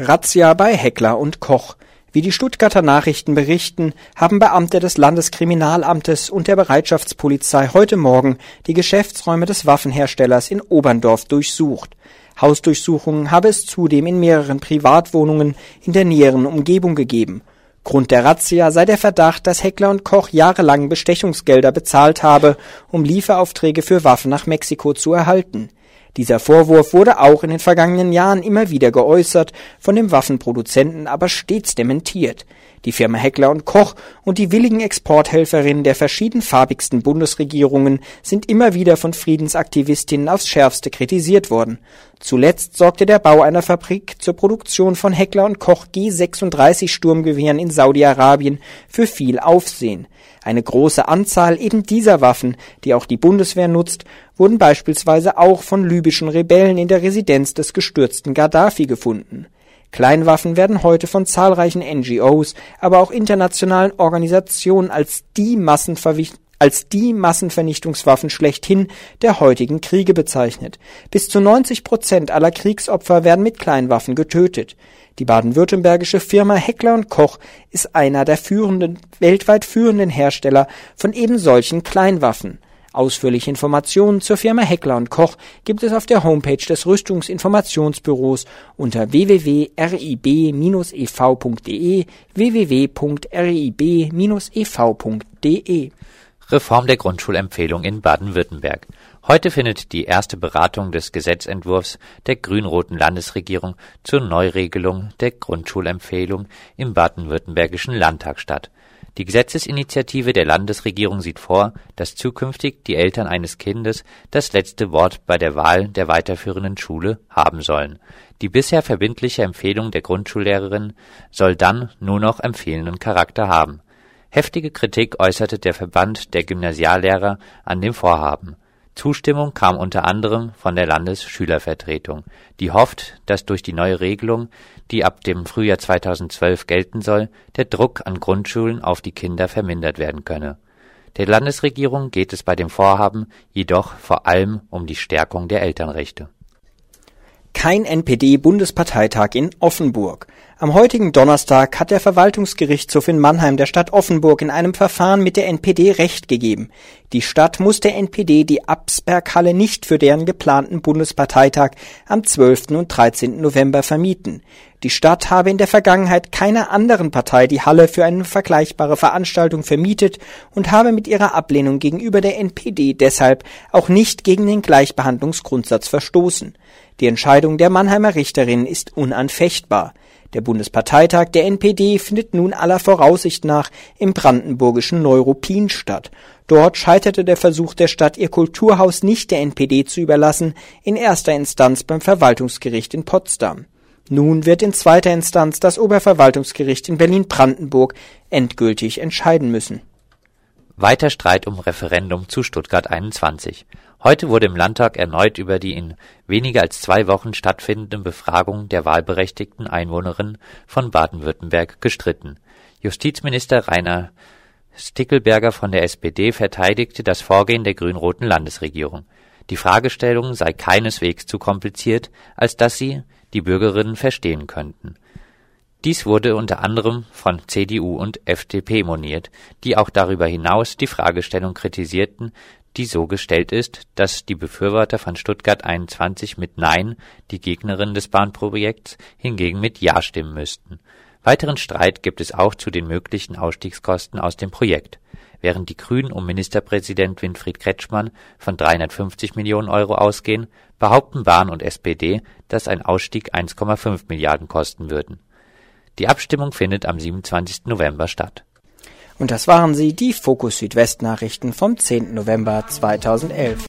Razzia bei Heckler und Koch. Wie die Stuttgarter Nachrichten berichten, haben Beamte des Landeskriminalamtes und der Bereitschaftspolizei heute Morgen die Geschäftsräume des Waffenherstellers in Oberndorf durchsucht. Hausdurchsuchungen habe es zudem in mehreren Privatwohnungen in der näheren Umgebung gegeben. Grund der Razzia sei der Verdacht, dass Heckler und Koch jahrelang Bestechungsgelder bezahlt habe, um Lieferaufträge für Waffen nach Mexiko zu erhalten. Dieser Vorwurf wurde auch in den vergangenen Jahren immer wieder geäußert, von dem Waffenproduzenten aber stets dementiert. Die Firma Heckler und Koch und die willigen Exporthelferinnen der verschiedenfarbigsten Bundesregierungen sind immer wieder von Friedensaktivistinnen aufs schärfste kritisiert worden. Zuletzt sorgte der Bau einer Fabrik zur Produktion von Heckler und Koch G36 Sturmgewehren in Saudi-Arabien für viel Aufsehen. Eine große Anzahl eben dieser Waffen, die auch die Bundeswehr nutzt, wurden beispielsweise auch von libyschen Rebellen in der Residenz des gestürzten Gaddafi gefunden. Kleinwaffen werden heute von zahlreichen NGOs, aber auch internationalen Organisationen als die als die Massenvernichtungswaffen schlechthin der heutigen Kriege bezeichnet. Bis zu 90 Prozent aller Kriegsopfer werden mit Kleinwaffen getötet. Die baden-württembergische Firma Heckler Koch ist einer der führenden, weltweit führenden Hersteller von eben solchen Kleinwaffen. Ausführliche Informationen zur Firma Heckler und Koch gibt es auf der Homepage des Rüstungsinformationsbüros unter www.rib-ev.de www.rib-ev.de Reform der Grundschulempfehlung in Baden-Württemberg. Heute findet die erste Beratung des Gesetzentwurfs der grün-roten Landesregierung zur Neuregelung der Grundschulempfehlung im baden-württembergischen Landtag statt. Die Gesetzesinitiative der Landesregierung sieht vor, dass zukünftig die Eltern eines Kindes das letzte Wort bei der Wahl der weiterführenden Schule haben sollen. Die bisher verbindliche Empfehlung der Grundschullehrerin soll dann nur noch empfehlenden Charakter haben Heftige Kritik äußerte der Verband der Gymnasiallehrer an dem Vorhaben. Zustimmung kam unter anderem von der Landesschülervertretung, die hofft, dass durch die neue Regelung, die ab dem Frühjahr 2012 gelten soll, der Druck an Grundschulen auf die Kinder vermindert werden könne. Der Landesregierung geht es bei dem Vorhaben jedoch vor allem um die Stärkung der Elternrechte kein NPD-Bundesparteitag in Offenburg. Am heutigen Donnerstag hat der Verwaltungsgerichtshof in Mannheim der Stadt Offenburg in einem Verfahren mit der NPD Recht gegeben. Die Stadt muss der NPD die Absberghalle nicht für deren geplanten Bundesparteitag am 12. und 13. November vermieten. Die Stadt habe in der Vergangenheit keiner anderen Partei die Halle für eine vergleichbare Veranstaltung vermietet und habe mit ihrer Ablehnung gegenüber der NPD deshalb auch nicht gegen den Gleichbehandlungsgrundsatz verstoßen. Die Entscheidung der Mannheimer Richterin ist unanfechtbar. Der Bundesparteitag der NPD findet nun aller Voraussicht nach im brandenburgischen Neuruppin statt. Dort scheiterte der Versuch der Stadt, ihr Kulturhaus nicht der NPD zu überlassen, in erster Instanz beim Verwaltungsgericht in Potsdam. Nun wird in zweiter Instanz das Oberverwaltungsgericht in Berlin-Brandenburg endgültig entscheiden müssen. Weiter Streit um Referendum zu Stuttgart 21. Heute wurde im Landtag erneut über die in weniger als zwei Wochen stattfindende Befragung der wahlberechtigten Einwohnerinnen von Baden-Württemberg gestritten. Justizminister Rainer Stickelberger von der SPD verteidigte das Vorgehen der grün-roten Landesregierung. Die Fragestellung sei keineswegs zu kompliziert, als dass sie die Bürgerinnen verstehen könnten. Dies wurde unter anderem von CDU und FDP moniert, die auch darüber hinaus die Fragestellung kritisierten, die so gestellt ist, dass die Befürworter von Stuttgart 21 mit Nein, die Gegnerinnen des Bahnprojekts hingegen mit Ja stimmen müssten. Weiteren Streit gibt es auch zu den möglichen Ausstiegskosten aus dem Projekt. Während die Grünen um Ministerpräsident Winfried Kretschmann von 350 Millionen Euro ausgehen, behaupten Bahn und SPD, dass ein Ausstieg 1,5 Milliarden kosten würden. Die Abstimmung findet am 27. November statt. Und das waren sie, die Fokus Südwest Nachrichten vom 10. November 2011.